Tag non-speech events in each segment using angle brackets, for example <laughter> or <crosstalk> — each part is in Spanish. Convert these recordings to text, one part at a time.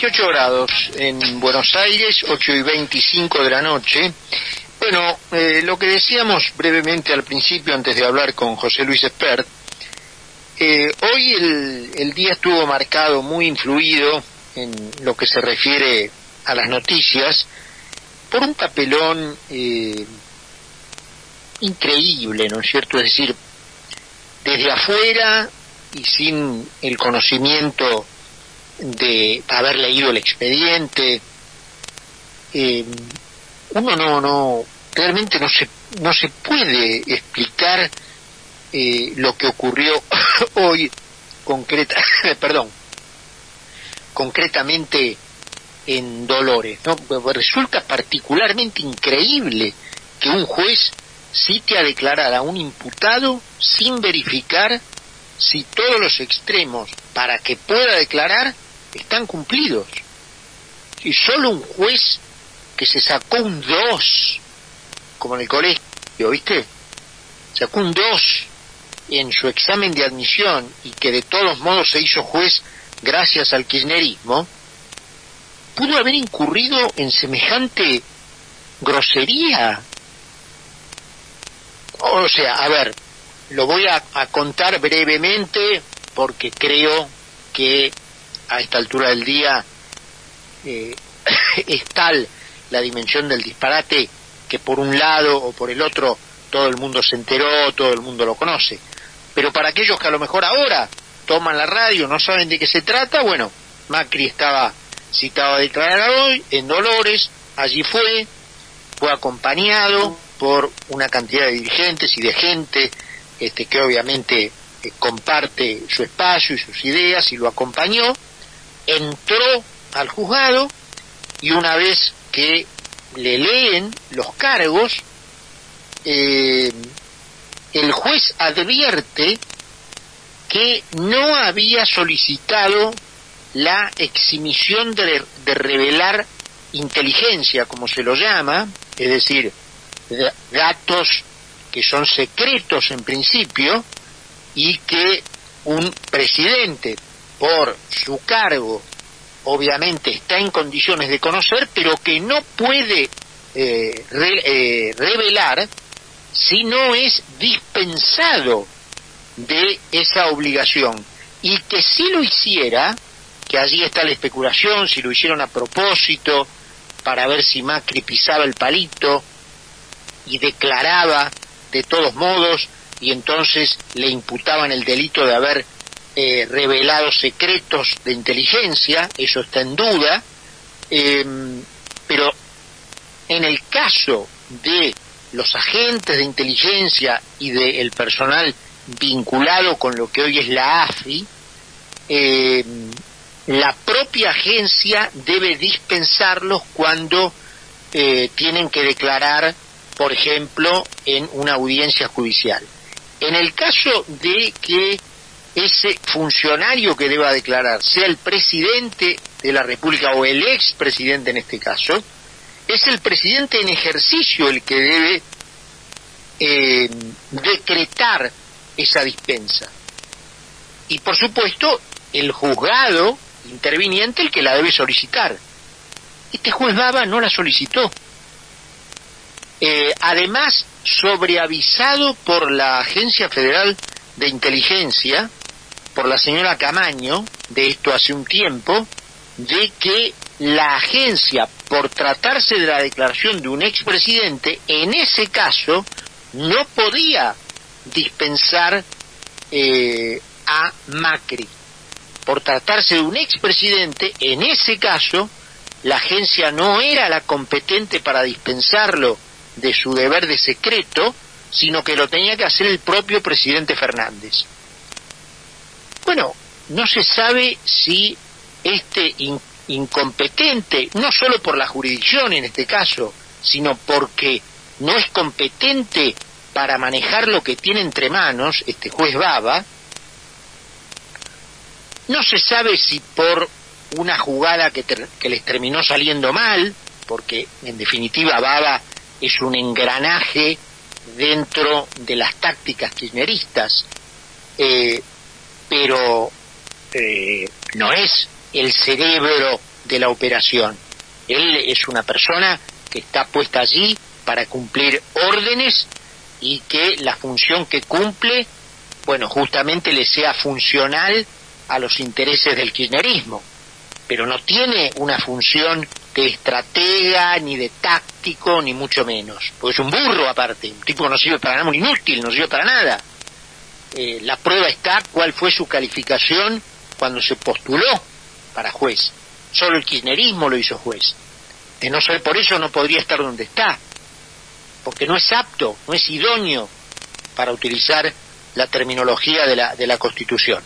28 grados en Buenos Aires, 8 y 25 de la noche. Bueno, eh, lo que decíamos brevemente al principio, antes de hablar con José Luis Espert, eh, hoy el, el, día estuvo marcado, muy influido en lo que se refiere a las noticias, por un papelón eh, increíble, ¿no es cierto? Es decir, desde afuera y sin el conocimiento de haber leído el expediente, eh, uno no, no, realmente no se, no se puede explicar eh, lo que ocurrió <coughs> hoy concreta, <coughs> perdón, concretamente en Dolores. ¿no? Resulta particularmente increíble que un juez cite a declarar a un imputado sin verificar si todos los extremos para que pueda declarar están cumplidos. Y solo un juez que se sacó un 2, como en el colegio, ¿viste? Sacó un 2 en su examen de admisión y que de todos modos se hizo juez gracias al kirchnerismo, pudo haber incurrido en semejante grosería. O sea, a ver, lo voy a, a contar brevemente porque creo que a esta altura del día eh, <coughs> es tal la dimensión del disparate que por un lado o por el otro todo el mundo se enteró, todo el mundo lo conoce. Pero para aquellos que a lo mejor ahora toman la radio, no saben de qué se trata, bueno, Macri estaba citado a declarar hoy en Dolores, allí fue, fue acompañado por una cantidad de dirigentes y de gente este, que obviamente eh, comparte su espacio y sus ideas y lo acompañó entró al juzgado y una vez que le leen los cargos, eh, el juez advierte que no había solicitado la exhibición de, de, revelar inteligencia, como se lo llama, es decir, datos que son secretos en principio y que un presidente por su cargo obviamente está en condiciones de conocer, pero que no puede eh, eh, revelar si no es dispensado de esa obligación. Y que si lo hiciera, que allí está la especulación, si lo hicieron a propósito, para ver si Macri pisaba el palito y declaraba de todos modos, y entonces le imputaban el delito de haber eh, revelado secretos de inteligencia, eso está en duda, eh, pero en el caso de los agentes de inteligencia y del personal vinculado con lo que hoy es la AFI, eh, la propia agencia debe dispensarlos cuando eh, tienen que declarar, por ejemplo, en una audiencia judicial. En el caso de que ese funcionario que deba declarar, sea el presidente de la República o el expresidente en este caso, es el presidente en ejercicio el que debe eh, decretar esa dispensa. Y por supuesto, el juzgado interviniente el que la debe solicitar. Este juez Baba no la solicitó. Eh, además, sobreavisado por la Agencia Federal de Inteligencia, por la señora Camaño, de esto hace un tiempo, de que la agencia, por tratarse de la declaración de un expresidente, en ese caso no podía dispensar eh, a Macri. Por tratarse de un expresidente, en ese caso, la agencia no era la competente para dispensarlo de su deber de secreto, sino que lo tenía que hacer el propio presidente Fernández. Bueno, no se sabe si este in, incompetente, no solo por la jurisdicción en este caso, sino porque no es competente para manejar lo que tiene entre manos este juez Baba, no se sabe si por una jugada que, que les terminó saliendo mal, porque en definitiva Baba es un engranaje dentro de las tácticas kirchneristas, eh, pero eh, no es el cerebro de la operación. Él es una persona que está puesta allí para cumplir órdenes y que la función que cumple, bueno, justamente le sea funcional a los intereses del kirchnerismo, pero no tiene una función de estratega, ni de táctico, ni mucho menos, porque es un burro aparte, un tipo que no sirve para nada, un inútil, no sirve para nada. Eh, la prueba está cuál fue su calificación cuando se postuló para juez. Solo el kirchnerismo lo hizo juez. De no ser por eso no podría estar donde está, porque no es apto, no es idóneo para utilizar la terminología de la, de la Constitución.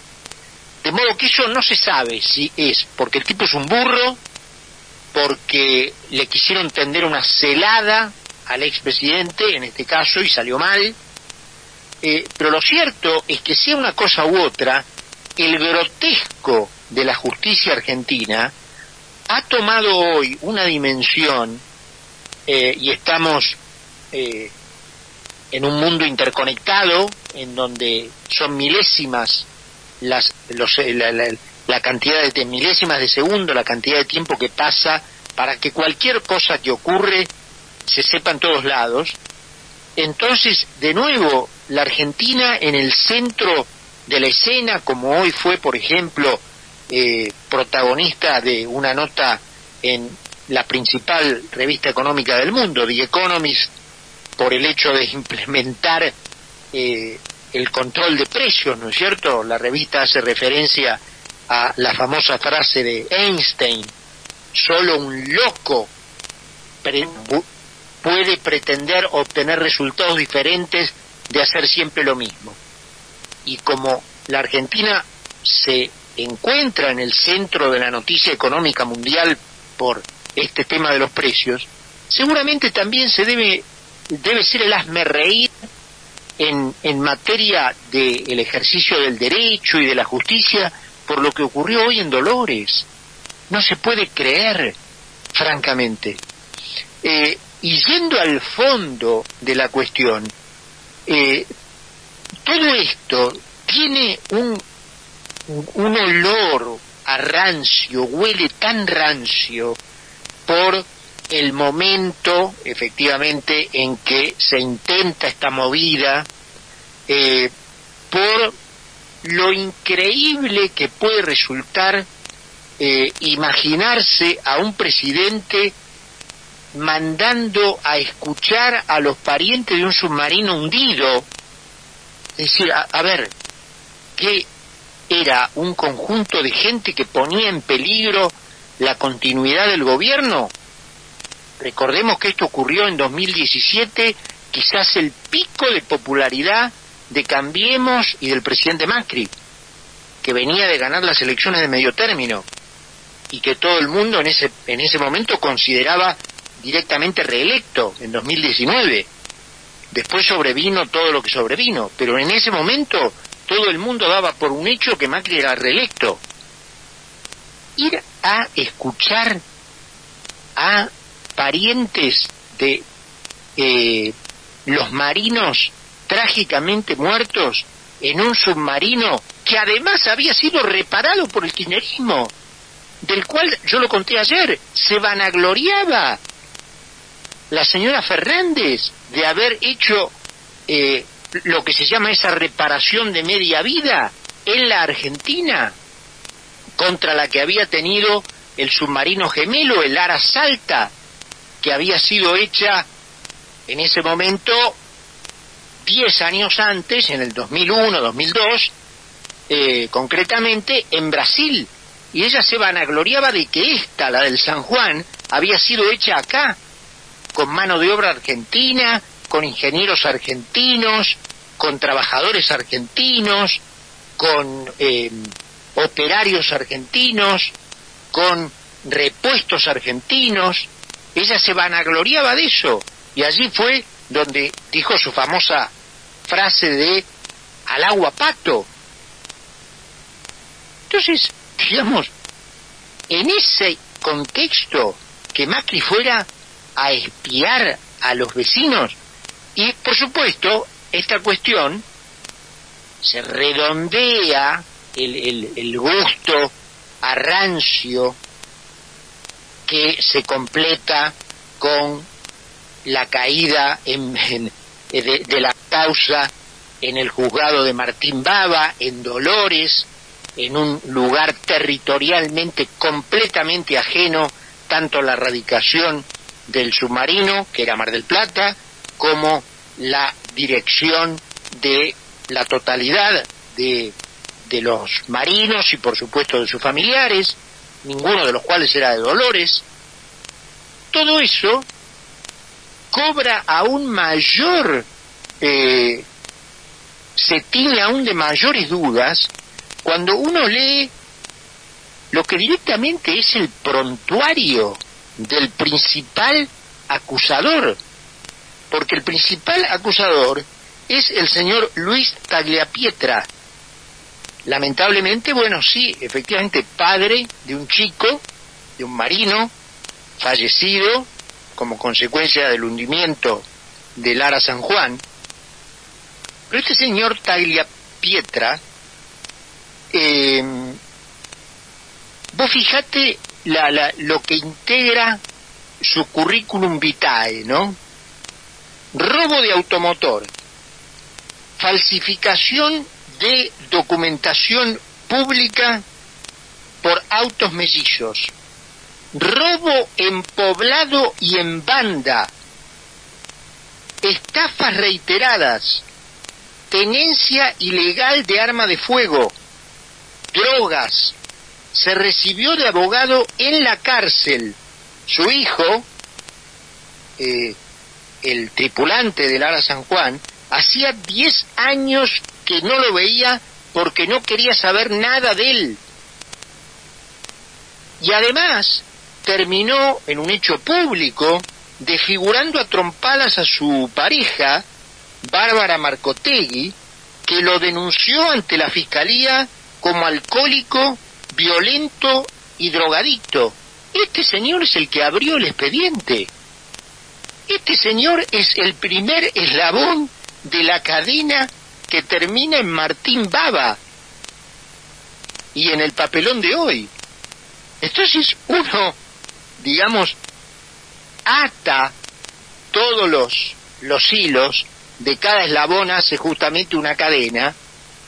De modo que eso no se sabe si es porque el tipo es un burro, porque le quisieron tender una celada al expresidente, en este caso, y salió mal. Eh, pero lo cierto es que sea una cosa u otra, el grotesco de la justicia argentina ha tomado hoy una dimensión eh, y estamos eh, en un mundo interconectado en donde son milésimas las, los, la, la, cantidad de milésimas de segundo, la cantidad de tiempo que pasa para que cualquier cosa que ocurre se sepa en todos lados. Entonces, de nuevo, la Argentina en el centro de la escena, como hoy fue, por ejemplo, eh, protagonista de una nota en la principal revista económica del mundo, The Economist, por el hecho de implementar eh, el control de precios, ¿no es cierto? La revista hace referencia a la famosa frase de Einstein, solo un loco puede pretender obtener resultados diferentes de hacer siempre lo mismo. Y como la Argentina se encuentra en el centro de la noticia económica mundial por este tema de los precios, seguramente también se debe, debe ser el asme reír en, en materia del ejercicio del derecho y de la justicia por lo que ocurrió hoy en Dolores. No se puede creer, francamente. Eh, y yendo al fondo de la cuestión, eh, todo esto tiene un, un olor a rancio, huele tan rancio por el momento, efectivamente, en que se intenta esta movida, eh, por lo increíble que puede resultar eh, imaginarse a un presidente mandando a escuchar a los parientes de un submarino hundido. Es decir, a, ver, que era un conjunto de gente que ponía en peligro la continuidad del gobierno? Recordemos que esto ocurrió en 2017, quizás el pico de popularidad de Cambiemos y del presidente Macri, que venía de ganar las elecciones de medio término y que todo el mundo en ese, en ese momento consideraba directamente reelecto en 2019. Después sobrevino todo lo que sobrevino, pero en ese momento todo el mundo daba por un hecho que Macri era reelecto. Ir a escuchar a parientes de eh, los marinos trágicamente muertos en un submarino que además había sido reparado por el kirchnerismo, del cual yo lo conté ayer, se vanagloriaba la señora Fernández de haber hecho eh, lo que se llama esa reparación de media vida en la Argentina contra la que había tenido el submarino gemelo, el Ara Salta, que había sido hecha en ese momento diez años antes, en el 2001, 2002, eh, concretamente en Brasil. Y ella se vanagloriaba de que esta, la del San Juan, había sido hecha acá, con mano de obra argentina, con ingenieros argentinos, con trabajadores argentinos, con eh, operarios argentinos, con repuestos argentinos. Ella se vanagloriaba de eso. Y allí fue donde dijo su famosa frase de al agua pato. Entonces, digamos, en ese contexto que Macri fuera a espiar a los vecinos, y por supuesto, esta cuestión se redondea el, el, el gusto a rancio que se completa con la caída de, de, la causa en el juzgado de Martín Baba, en Dolores, en un lugar territorialmente completamente ajeno tanto la radicación del submarino, que era Mar del Plata, como la dirección de la totalidad de, de los marinos y por supuesto de sus familiares, ninguno de los cuales era de Dolores. Todo eso cobra aún mayor, eh, se tiene aún de mayores dudas cuando uno lee lo que directamente es el prontuario del principal acusador, porque el principal acusador es el señor Luis Tagliapietra. Lamentablemente, bueno, sí, efectivamente, padre de un chico, de un marino, fallecido como consecuencia del hundimiento del Lara San Juan. Pero este señor Tagliapietra, eh, vos fijate la, lo que integra su currículum vitae, ¿no? Robo de automotor, falsificación de documentación pública por autos mellizos, robo en poblado y en banda, estafas reiteradas, tenencia ilegal de arma de fuego, drogas, se recibió de abogado en la cárcel. Su hijo, eh, el tripulante del Ara San Juan, hacía 10 años que no lo veía porque no quería saber nada de él. Y además terminó en un hecho público desfigurando a trompadas a su pareja, Bárbara Marcotegui, que lo denunció ante la fiscalía como alcohólico violento y drogadicto. Este señor es el que abrió el expediente. Este señor es el primer eslabón de la cadena que termina en Martín Baba y en el papelón de hoy. Entonces uno, digamos, ata todos los, los hilos de cada eslabón hace justamente una cadena.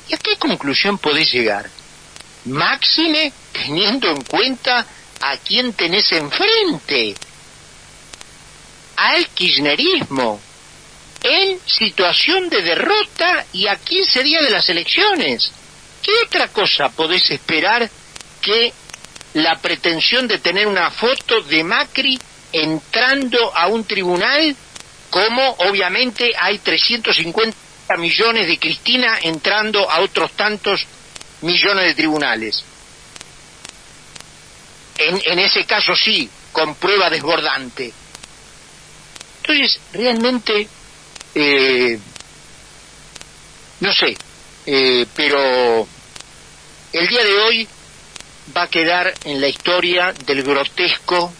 ¿Y a qué conclusión podés llegar? Máxime teniendo en cuenta a quién tenés enfrente, al kirchnerismo, en situación de derrota y a 15 días de las elecciones. ¿Qué otra cosa podés esperar que la pretensión de tener una foto de Macri entrando a un tribunal como obviamente hay 350 millones de Cristina entrando a otros tantos millones de tribunales. En, en ese caso sí, con prueba desbordante. Entonces, realmente, eh, no sé, eh, pero el día de hoy va a quedar en la historia del grotesco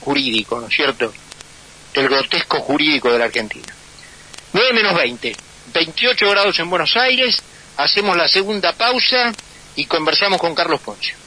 jurídico, ¿no es cierto? Del grotesco jurídico de la Argentina. 9 menos 20, 28 grados en Buenos Aires, hacemos la segunda pausa y conversamos con Carlos Ponce.